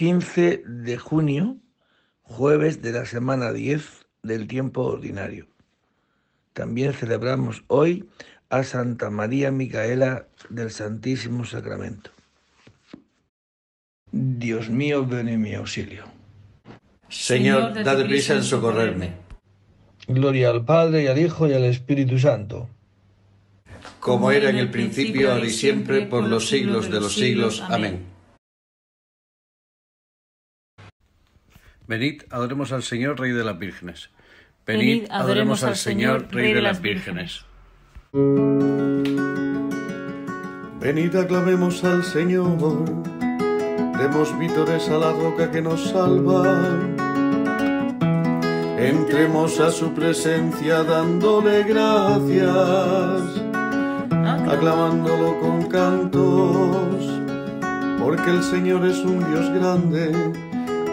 15 de junio, jueves de la semana 10 del tiempo ordinario. También celebramos hoy a Santa María Micaela del Santísimo Sacramento. Dios mío, ven en mi auxilio. Señor, dad prisa en socorrerme. Gloria al Padre y al Hijo y al Espíritu Santo. Como era en el principio, ahora y siempre, por los siglos de los siglos. Amén. Venid, adoremos al Señor, Rey de las Vírgenes. Venid, adoremos al Señor, Rey de las Vírgenes. Venid, aclamemos al Señor, demos vítores a la roca que nos salva. Entremos a su presencia dándole gracias, aclamándolo con cantos, porque el Señor es un Dios grande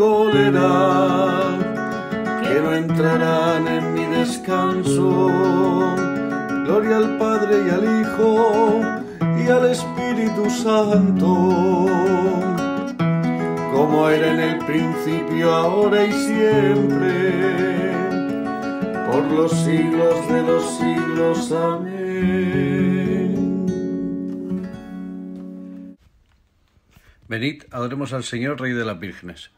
que no entrarán en mi descanso. Gloria al Padre y al Hijo y al Espíritu Santo, como era en el principio, ahora y siempre, por los siglos de los siglos. Amén. Venid, adoremos al Señor, Rey de las Vírgenes.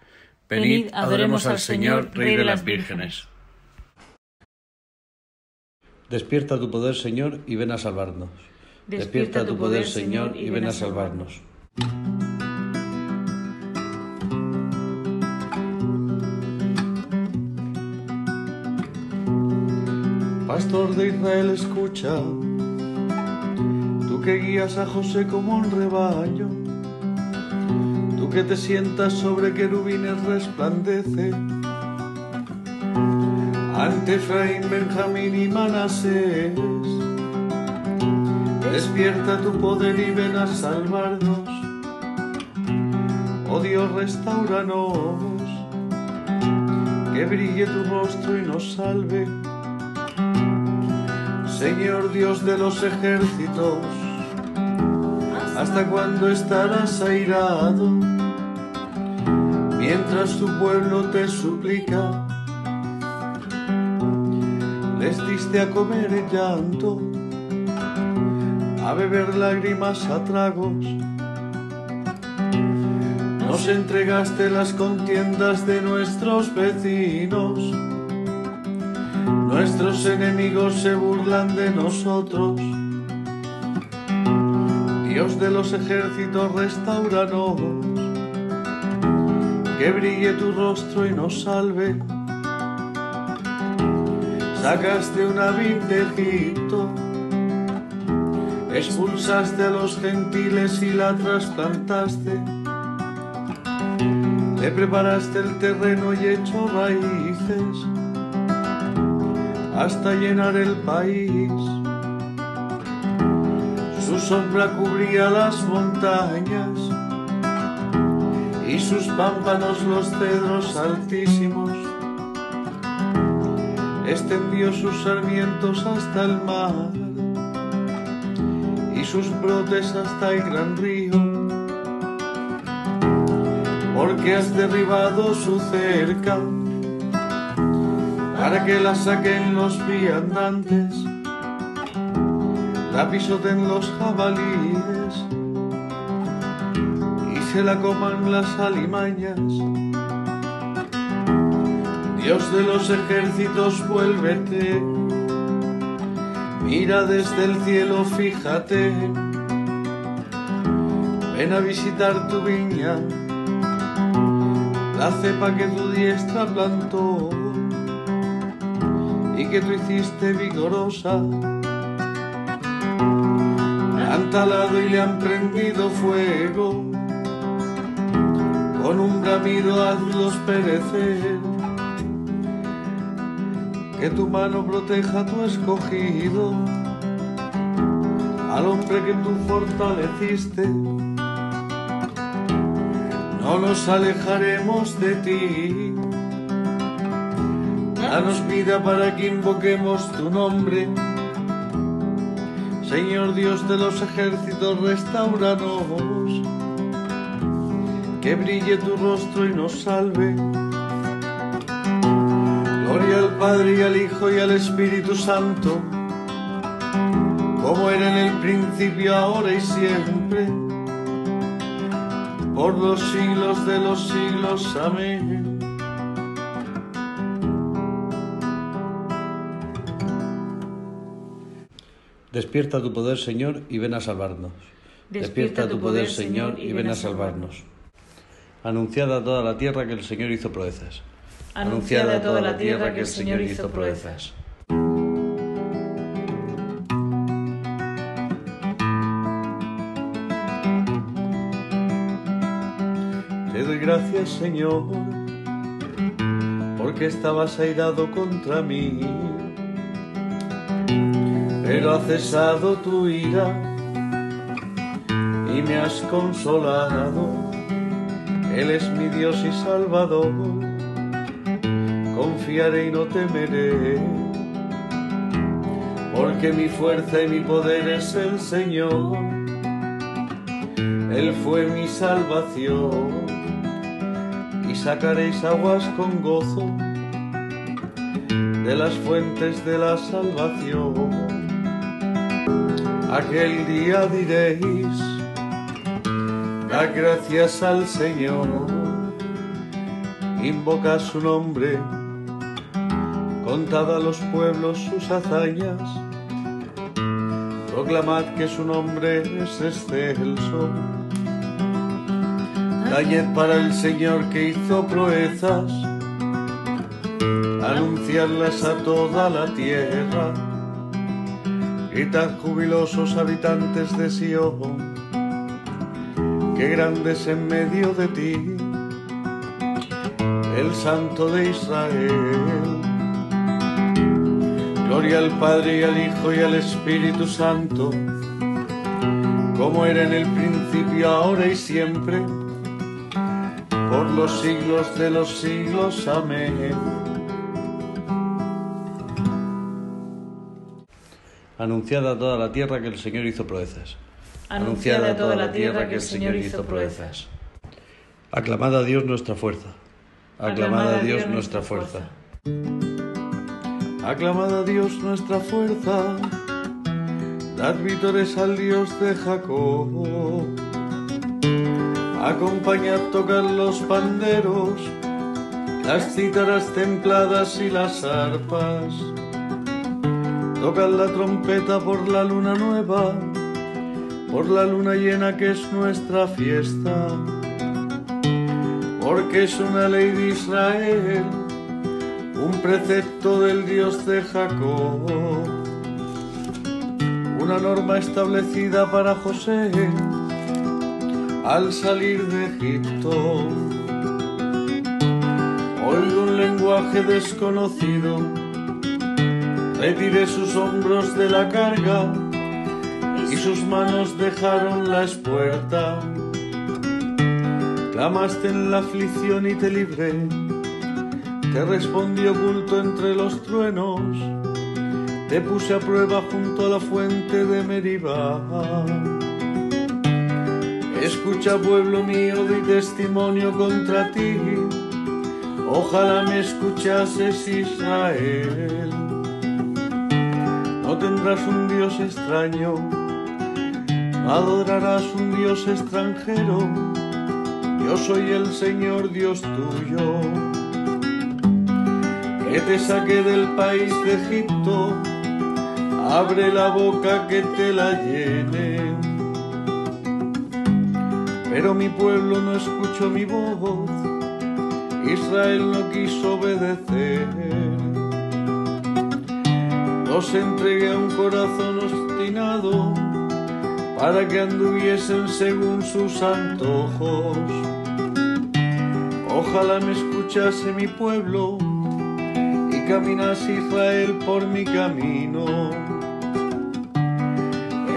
Venid, adoremos al Señor, Rey de las Vírgenes. Despierta tu poder, Señor, y ven a salvarnos. Despierta tu poder, Señor, y ven a salvarnos. Pastor de Israel, escucha, tú que guías a José como un rebaño que te sientas sobre querubines resplandece. Ante Efraín, Benjamín y Manasés, despierta tu poder y ven a salvarnos. Oh Dios, restauranos, que brille tu rostro y nos salve. Señor Dios de los ejércitos, ¿hasta cuándo estarás airado? Mientras tu pueblo te suplica. Les diste a comer llanto, a beber lágrimas a tragos. Nos entregaste las contiendas de nuestros vecinos. Nuestros enemigos se burlan de nosotros. Dios de los ejércitos, restauranos que brille tu rostro y nos salve. Sacaste una vid de Egipto, expulsaste a los gentiles y la trasplantaste. Le preparaste el terreno y echó raíces hasta llenar el país. Su sombra cubría las montañas sus pámpanos los cedros altísimos. extendió sus sarmientos hasta el mar y sus brotes hasta el gran río. Porque has derribado su cerca para que la saquen los viandantes, la pisoten los jabalíes se la coman las alimañas. Dios de los ejércitos, vuélvete, mira desde el cielo, fíjate, ven a visitar tu viña, la cepa que tu diestra plantó y que tú hiciste vigorosa. han talado y le han prendido fuego, con un bramido hazlos perecer que tu mano proteja a tu escogido, al hombre que tú fortaleciste. No nos alejaremos de ti. Danos vida para que invoquemos tu nombre. Señor Dios de los ejércitos, restauranos. Que brille tu rostro y nos salve Gloria al Padre y al Hijo y al Espíritu Santo, como era en el principio, ahora y siempre, por los siglos de los siglos. Amén. Despierta tu poder, Señor, y ven a salvarnos. Despierta tu poder, Señor, y ven a salvarnos. Anunciada a toda la tierra que el Señor hizo proezas anunciada a toda la tierra que el Señor hizo proezas. Te doy gracias, Señor, porque estabas airado contra mí, pero ha cesado tu ira y me has consolado. Él es mi Dios y Salvador confiaré y no temeré, porque mi fuerza y mi poder es el Señor. Él fue mi salvación y sacaréis aguas con gozo de las fuentes de la salvación. Aquel día diréis, gracias al Señor, invoca su nombre. Contad a los pueblos sus hazañas, proclamad que su nombre es excelso. Tañed para el Señor que hizo proezas, anunciarlas a toda la tierra. Gritad jubilosos habitantes de Sion, que grandes en medio de ti, el Santo de Israel. Gloria al Padre y al Hijo y al Espíritu Santo, como era en el principio, ahora y siempre, por los siglos de los siglos. Amén. Anunciada a toda la tierra que el Señor hizo proezas. Anunciada a toda la tierra que el Señor hizo proezas. Aclamada a Dios nuestra fuerza. Aclamada a Dios nuestra fuerza. Aclamad a Dios nuestra fuerza, dad vítores al Dios de Jacob. Acompañad tocar los panderos, las cítaras templadas y las arpas. Tocad la trompeta por la luna nueva, por la luna llena que es nuestra fiesta, porque es una ley de Israel un precepto del Dios de Jacob, una norma establecida para José al salir de Egipto. Oigo un lenguaje desconocido, retiré sus hombros de la carga sus manos dejaron la espuerta. Clamaste en la aflicción y te libré te respondí oculto entre los truenos, te puse a prueba junto a la fuente de Meribá. Escucha pueblo mío, di testimonio contra ti, ojalá me escuchases Israel. No tendrás un Dios extraño, adorarás un Dios extranjero, yo soy el Señor Dios tuyo que te saqué del país de Egipto, abre la boca que te la llene. Pero mi pueblo no escuchó mi voz, Israel no quiso obedecer. Los entregué a un corazón obstinado para que anduviesen según sus antojos. Ojalá me escuchase mi pueblo caminas Israel por mi camino.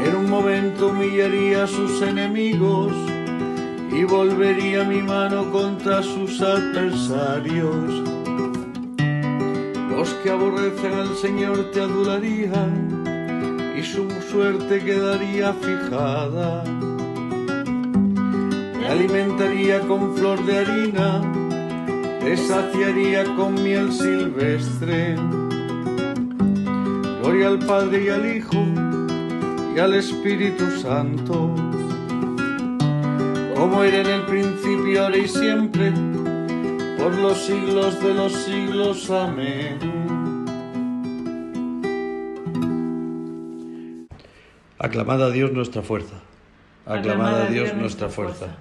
En un momento humillaría a sus enemigos y volvería mi mano contra sus adversarios. Los que aborrecen al Señor te adularían y suerte quedaría fijada. Me alimentaría con flor de harina te saciaría con miel silvestre. Gloria al Padre y al Hijo y al Espíritu Santo, como era en el principio, ahora y siempre, por los siglos de los siglos. Amén. Aclamad a Dios nuestra fuerza. Aclamad a Dios nuestra fuerza.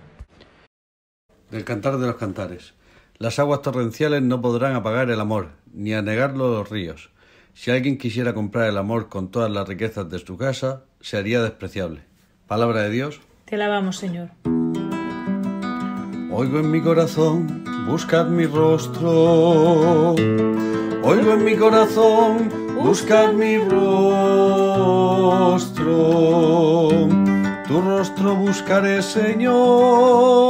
Del Cantar de los Cantares. Las aguas torrenciales no podrán apagar el amor, ni anegarlo los ríos. Si alguien quisiera comprar el amor con todas las riquezas de su casa, se haría despreciable. Palabra de Dios. Te alabamos, Señor. Oigo en mi corazón, buscad mi rostro. Oigo en mi corazón, buscad mi rostro. Tu rostro buscaré, Señor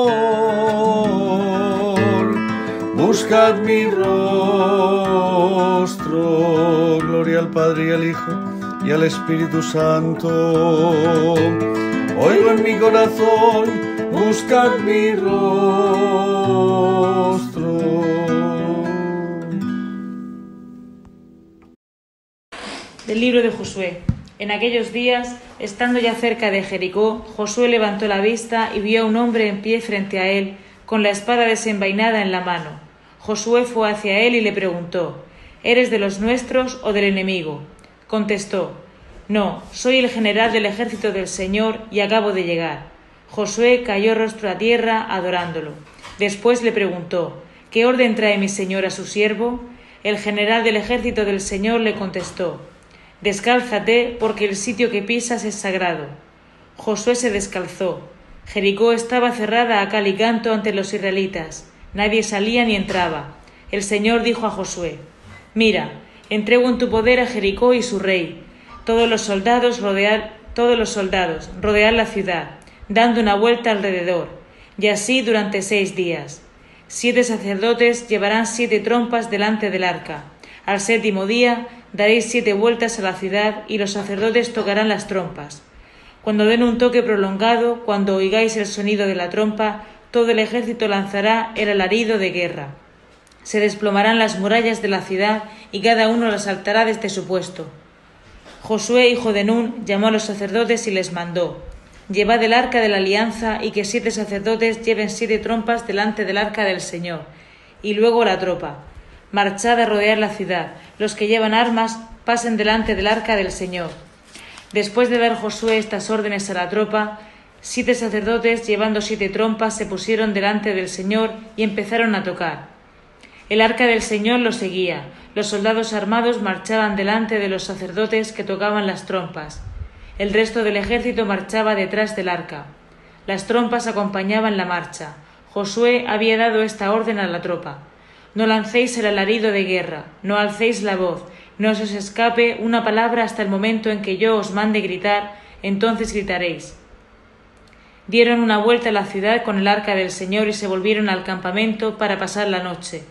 buscad mi rostro. Gloria al Padre y al Hijo y al Espíritu Santo. Oigo en mi corazón, buscad mi rostro. Libro de Josué. En aquellos días, estando ya cerca de Jericó, Josué levantó la vista y vio a un hombre en pie frente a él, con la espada desenvainada en la mano. Josué fue hacia él y le preguntó, ¿Eres de los nuestros o del enemigo? Contestó, No, soy el general del ejército del Señor y acabo de llegar. Josué cayó rostro a tierra adorándolo. Después le preguntó, ¿Qué orden trae mi señor a su siervo? El general del ejército del Señor le contestó, Descálzate, porque el sitio que pisas es sagrado. Josué se descalzó. Jericó estaba cerrada a cal y canto ante los israelitas. Nadie salía ni entraba. El Señor dijo a Josué, Mira, entrego en tu poder a Jericó y su rey. Todos los soldados rodean, todos los soldados rodean la ciudad, dando una vuelta alrededor, y así durante seis días. Siete sacerdotes llevarán siete trompas delante del arca. Al séptimo día daréis siete vueltas a la ciudad y los sacerdotes tocarán las trompas. Cuando den un toque prolongado, cuando oigáis el sonido de la trompa, todo el ejército lanzará el alarido de guerra. Se desplomarán las murallas de la ciudad y cada uno las saltará desde su puesto. Josué, hijo de Nun, llamó a los sacerdotes y les mandó Llevad el arca de la alianza y que siete sacerdotes lleven siete trompas delante del arca del Señor, y luego la tropa. Marchad a rodear la ciudad. Los que llevan armas pasen delante del arca del Señor. Después de dar Josué estas órdenes a la tropa, Siete sacerdotes, llevando siete trompas, se pusieron delante del Señor y empezaron a tocar. El arca del Señor los seguía. Los soldados armados marchaban delante de los sacerdotes que tocaban las trompas. El resto del ejército marchaba detrás del arca. Las trompas acompañaban la marcha. Josué había dado esta orden a la tropa. No lancéis el alarido de guerra, no alcéis la voz, no os escape una palabra hasta el momento en que yo os mande gritar, entonces gritaréis. Dieron una vuelta a la ciudad con el arca del Señor y se volvieron al campamento para pasar la noche.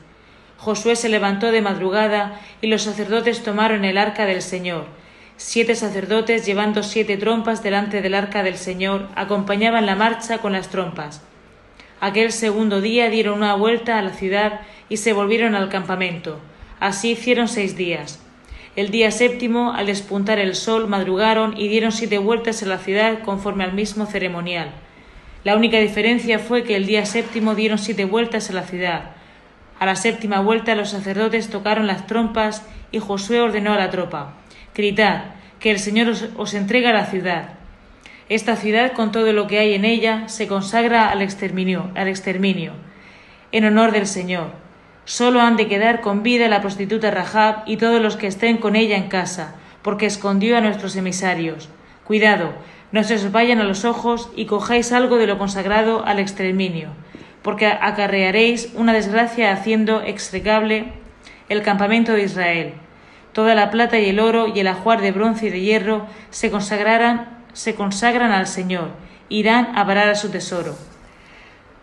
Josué se levantó de madrugada y los sacerdotes tomaron el arca del Señor. Siete sacerdotes, llevando siete trompas delante del arca del Señor, acompañaban la marcha con las trompas. Aquel segundo día dieron una vuelta a la ciudad y se volvieron al campamento. Así hicieron seis días. El día séptimo, al despuntar el sol, madrugaron y dieron siete vueltas a la ciudad conforme al mismo ceremonial. La única diferencia fue que el día séptimo dieron siete vueltas a la ciudad. A la séptima vuelta los sacerdotes tocaron las trompas y Josué ordenó a la tropa Gritad, que el Señor os, os entrega la ciudad. Esta ciudad, con todo lo que hay en ella, se consagra al exterminio, al exterminio, en honor del Señor. Solo han de quedar con vida la prostituta Rahab y todos los que estén con ella en casa, porque escondió a nuestros emisarios. Cuidado, no se os vayan a los ojos y cojáis algo de lo consagrado al exterminio, porque acarrearéis una desgracia haciendo extregable el campamento de Israel. Toda la plata y el oro y el ajuar de bronce y de hierro se consagrarán, se consagran al Señor, irán a parar a su tesoro.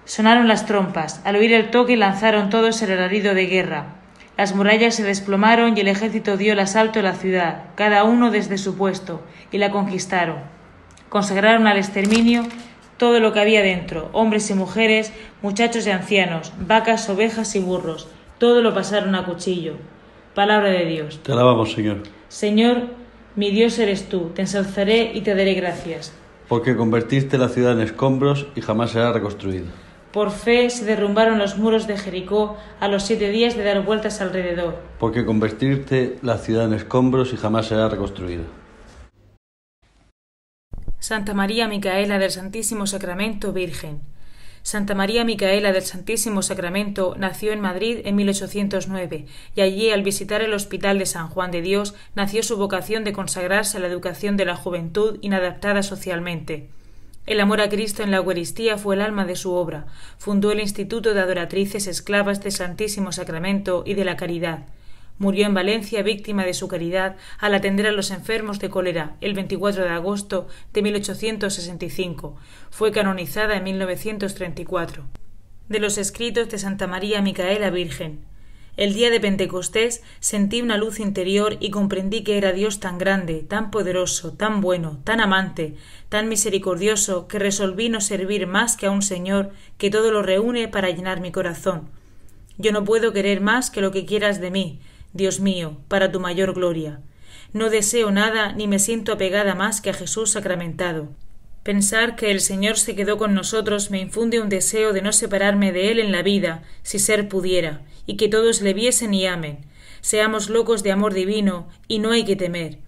Sonaron las trompas. Al oír el toque lanzaron todos el alarido de guerra. Las murallas se desplomaron y el ejército dio el asalto a la ciudad, cada uno desde su puesto, y la conquistaron consagraron al exterminio todo lo que había dentro, hombres y mujeres, muchachos y ancianos, vacas, ovejas y burros, todo lo pasaron a cuchillo. Palabra de Dios. Te alabamos, Señor. Señor, mi Dios eres tú, te ensalzaré y te daré gracias. Porque convertiste la ciudad en escombros y jamás será reconstruida. Por fe se derrumbaron los muros de Jericó a los siete días de dar vueltas alrededor. Porque convertiste la ciudad en escombros y jamás será reconstruida. Santa María Micaela del Santísimo Sacramento, Virgen. Santa María Micaela del Santísimo Sacramento nació en Madrid en 1809 y allí al visitar el Hospital de San Juan de Dios nació su vocación de consagrarse a la educación de la juventud inadaptada socialmente. El amor a Cristo en la Eucaristía fue el alma de su obra. Fundó el Instituto de Adoratrices Esclavas del Santísimo Sacramento y de la Caridad. Murió en Valencia víctima de su caridad al atender a los enfermos de cólera el 24 de agosto de 1865. Fue canonizada en 1934. De los escritos de Santa María Micaela Virgen. El día de Pentecostés sentí una luz interior y comprendí que era Dios tan grande, tan poderoso, tan bueno, tan amante, tan misericordioso, que resolví no servir más que a un Señor que todo lo reúne para llenar mi corazón. Yo no puedo querer más que lo que quieras de mí, Dios mío, para tu mayor gloria. No deseo nada ni me siento apegada más que a Jesús sacramentado. Pensar que el Señor se quedó con nosotros me infunde un deseo de no separarme de Él en la vida, si ser pudiera, y que todos le viesen y amen. Seamos locos de amor divino, y no hay que temer.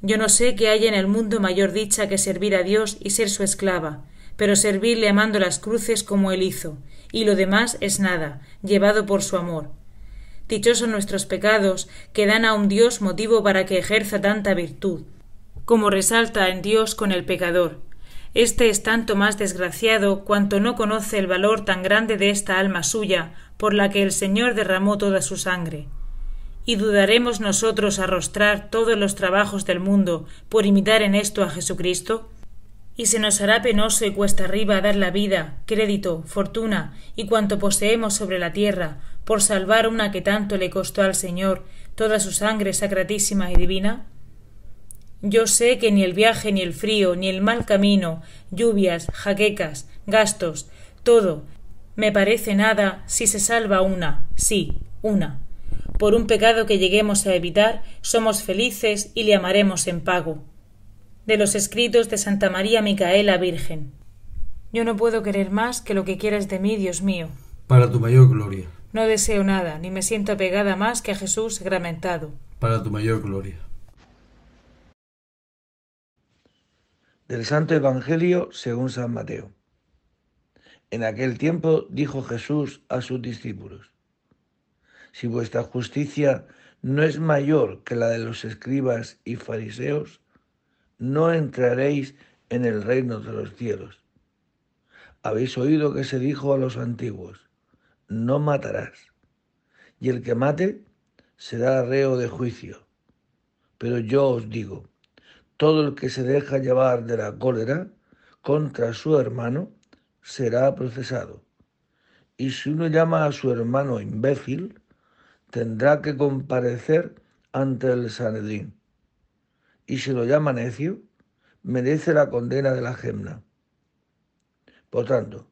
Yo no sé que haya en el mundo mayor dicha que servir a Dios y ser su esclava, pero servirle amando las cruces como Él hizo, y lo demás es nada, llevado por su amor. Dichosos nuestros pecados, que dan a un Dios motivo para que ejerza tanta virtud, como resalta en Dios con el pecador. Este es tanto más desgraciado cuanto no conoce el valor tan grande de esta alma suya, por la que el Señor derramó toda su sangre. ¿Y dudaremos nosotros arrostrar todos los trabajos del mundo por imitar en esto a Jesucristo? ¿Y se nos hará penoso y cuesta arriba dar la vida, crédito, fortuna y cuanto poseemos sobre la tierra por salvar una que tanto le costó al Señor toda su sangre sacratísima y divina? Yo sé que ni el viaje, ni el frío, ni el mal camino, lluvias, jaquecas, gastos, todo, me parece nada si se salva una, sí, una. Por un pecado que lleguemos a evitar, somos felices y le amaremos en pago. De los escritos de Santa María Micaela Virgen. Yo no puedo querer más que lo que quieras de mí, Dios mío. Para tu mayor gloria. No deseo nada, ni me siento apegada más que a Jesús sacramentado. Para tu mayor gloria. Del Santo Evangelio según San Mateo. En aquel tiempo dijo Jesús a sus discípulos, Si vuestra justicia no es mayor que la de los escribas y fariseos, no entraréis en el reino de los cielos. Habéis oído que se dijo a los antiguos, no matarás. Y el que mate será reo de juicio. Pero yo os digo, todo el que se deja llevar de la cólera contra su hermano será procesado. Y si uno llama a su hermano imbécil, tendrá que comparecer ante el Sanedrín. Y si lo llama necio, merece la condena de la gemna. Por tanto,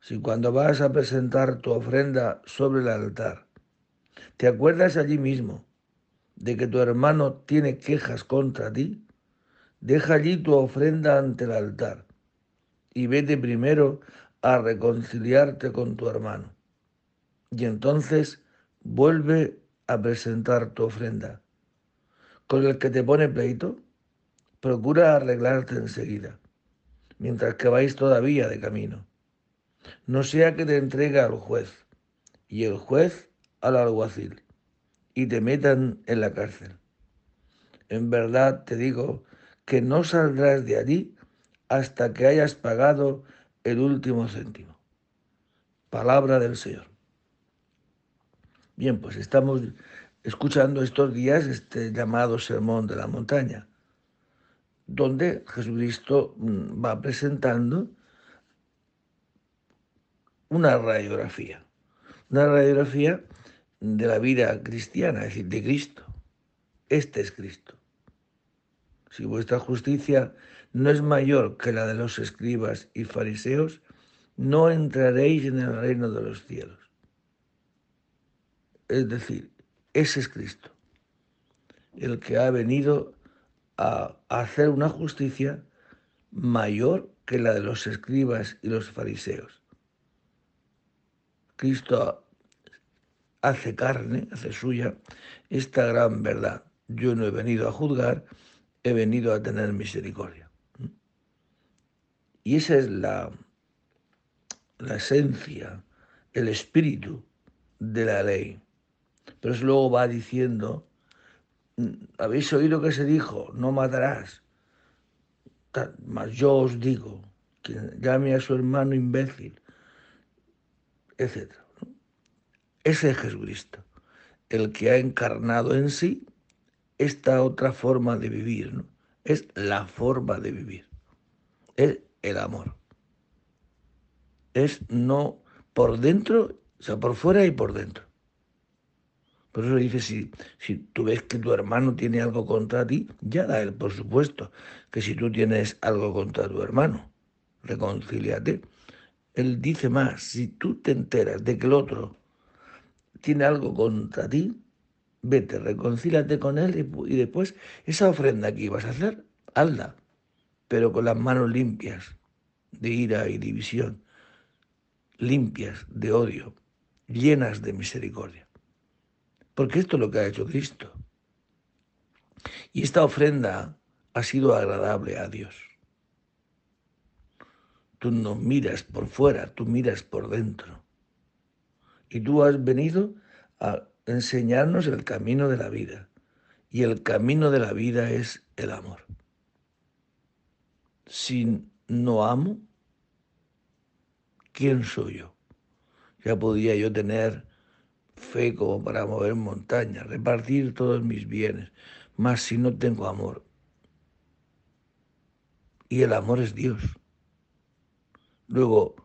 si cuando vas a presentar tu ofrenda sobre el altar, te acuerdas allí mismo de que tu hermano tiene quejas contra ti, deja allí tu ofrenda ante el altar y vete primero a reconciliarte con tu hermano. Y entonces vuelve a presentar tu ofrenda. Con el que te pone pleito, procura arreglarte enseguida, mientras que vais todavía de camino. No sea que te entregue al juez y el juez al alguacil y te metan en la cárcel. En verdad te digo que no saldrás de allí hasta que hayas pagado el último céntimo. Palabra del Señor. Bien, pues estamos escuchando estos días este llamado Sermón de la Montaña, donde Jesucristo mm, va presentando una radiografía, una radiografía de la vida cristiana, es decir, de Cristo. Este es Cristo. Si vuestra justicia no es mayor que la de los escribas y fariseos, no entraréis en el reino de los cielos. Es decir, ese es Cristo, el que ha venido a hacer una justicia mayor que la de los escribas y los fariseos. Cristo hace carne, hace suya esta gran verdad. Yo no he venido a juzgar, he venido a tener misericordia. Y esa es la, la esencia, el espíritu de la ley. Pero luego va diciendo, habéis oído que se dijo, no matarás. Mas yo os digo, quien llame a su hermano imbécil, etc. Ese es Jesucristo, el que ha encarnado en sí esta otra forma de vivir, ¿no? Es la forma de vivir, es el amor. Es no por dentro, o sea, por fuera y por dentro. Por eso dice, si, si tú ves que tu hermano tiene algo contra ti, ya da él, por supuesto, que si tú tienes algo contra tu hermano, reconcíliate. Él dice más, si tú te enteras de que el otro tiene algo contra ti, vete, reconcílate con él y, después esa ofrenda que ibas a hacer, hazla, pero con las manos limpias de ira y división, limpias de odio, llenas de misericordia. Porque esto es lo que ha hecho Cristo. Y esta ofrenda ha sido agradable a Dios. Tú no miras por fuera, tú miras por dentro. Y tú has venido a enseñarnos el camino de la vida. Y el camino de la vida es el amor. Si no amo, ¿quién soy yo? Ya podía yo tener fe como para mover montañas, repartir todos mis bienes, mas si no tengo amor. Y el amor es Dios. Luego,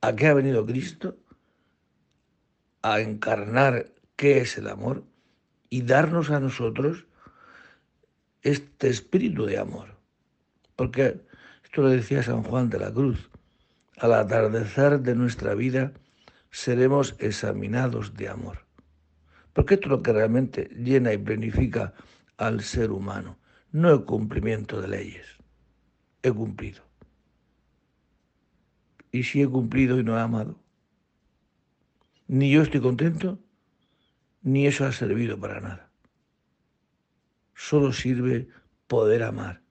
¿a qué ha venido Cristo? A encarnar qué es el amor y darnos a nosotros este espíritu de amor. Porque esto lo decía San Juan de la Cruz, al atardecer de nuestra vida, seremos examinados de amor. Porque esto es lo que realmente llena y planifica al ser humano, no el cumplimiento de leyes. He cumplido. ¿Y si he cumplido y no he amado? Ni yo estoy contento, ni eso ha servido para nada. Solo sirve poder amar.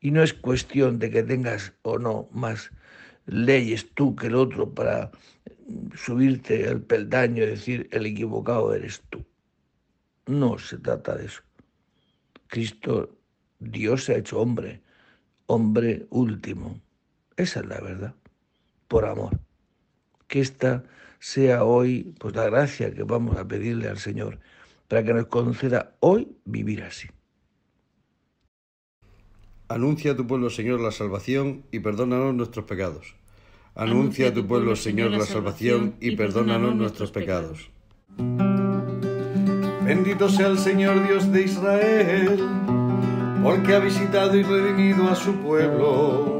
Y no es cuestión de que tengas o no más leyes tú que el otro para subirte el peldaño y decir el equivocado eres tú. No se trata de eso. Cristo, Dios se ha hecho hombre, hombre último. Esa es la verdad, por amor. Que esta sea hoy pues la gracia que vamos a pedirle al Señor para que nos conceda hoy vivir así. Anuncia a tu pueblo, Señor, la salvación y perdónanos nuestros pecados. Anuncia a tu pueblo, Señor, la salvación y perdónanos nuestros pecados. Bendito sea el Señor Dios de Israel, porque ha visitado y redimido a su pueblo,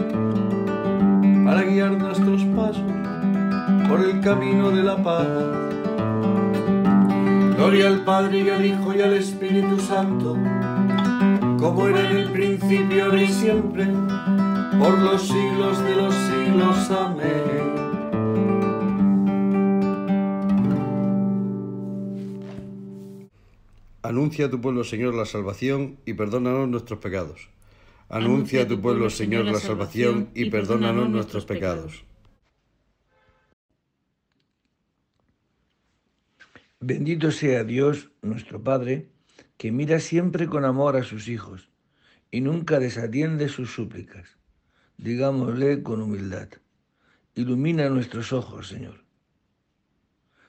para guiar nuestros pasos por el camino de la paz. Gloria al Padre y al Hijo y al Espíritu Santo, como era en el principio, ahora y siempre, por los siglos de los siglos. Amén. Anuncia a tu pueblo, Señor, la salvación y perdónanos nuestros pecados. Anuncia a tu pueblo, Señor, la salvación y perdónanos nuestros pecados. Bendito sea Dios, nuestro Padre, que mira siempre con amor a sus hijos y nunca desatiende sus súplicas. Digámosle con humildad. Ilumina nuestros ojos, Señor.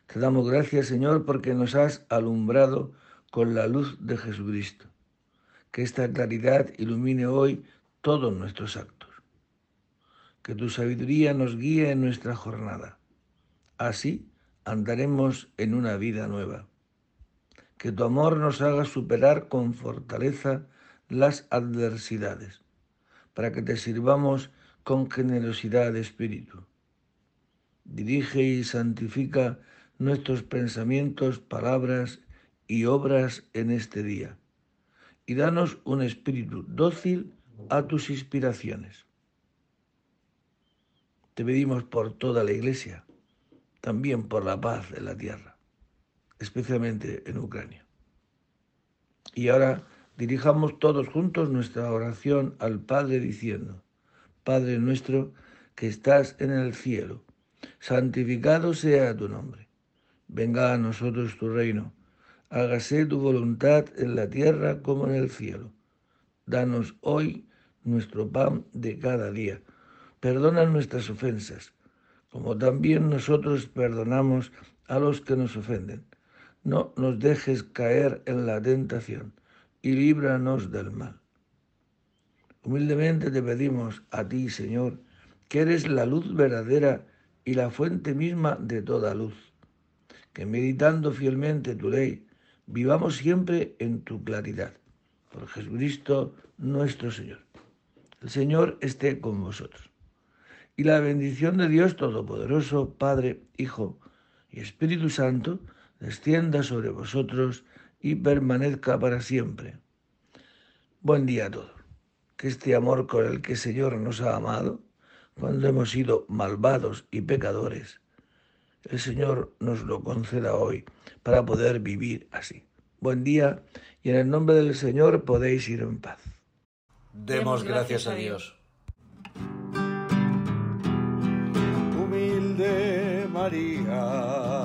Te damos gracias, Señor, porque nos has alumbrado con la luz de Jesucristo. Que esta claridad ilumine hoy todos nuestros actos. Que tu sabiduría nos guíe en nuestra jornada. Así andaremos en una vida nueva. Que tu amor nos haga superar con fortaleza las adversidades, para que te sirvamos con generosidad de espíritu. Dirige y santifica nuestros pensamientos, palabras y obras en este día, y danos un espíritu dócil a tus inspiraciones. Te pedimos por toda la Iglesia, también por la paz en la tierra, especialmente en Ucrania. Y ahora dirijamos todos juntos nuestra oración al Padre diciendo, Padre nuestro que estás en el cielo, santificado sea tu nombre, venga a nosotros tu reino hágase tu voluntad en la tierra como en el cielo. Danos hoy nuestro pan de cada día. Perdona nuestras ofensas, como también nosotros perdonamos a los que nos ofenden. No nos dejes caer en la tentación y líbranos del mal. Humildemente te pedimos a ti, Señor, que eres la luz verdadera y la fuente misma de toda luz, que meditando fielmente tu ley, vivamos siempre en tu claridad. Por Jesucristo nuestro Señor. El Señor esté con vosotros. Y la bendición de Dios Todopoderoso, Padre, Hijo y Espíritu Santo, descienda sobre vosotros y permanezca para siempre. Buen día a todos. Que este amor con el que el Señor nos ha amado, cuando hemos sido malvados y pecadores, el Señor nos lo conceda hoy para poder vivir así. Buen día y en el nombre del Señor podéis ir en paz. Demos gracias a Dios. Humilde María,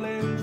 darling.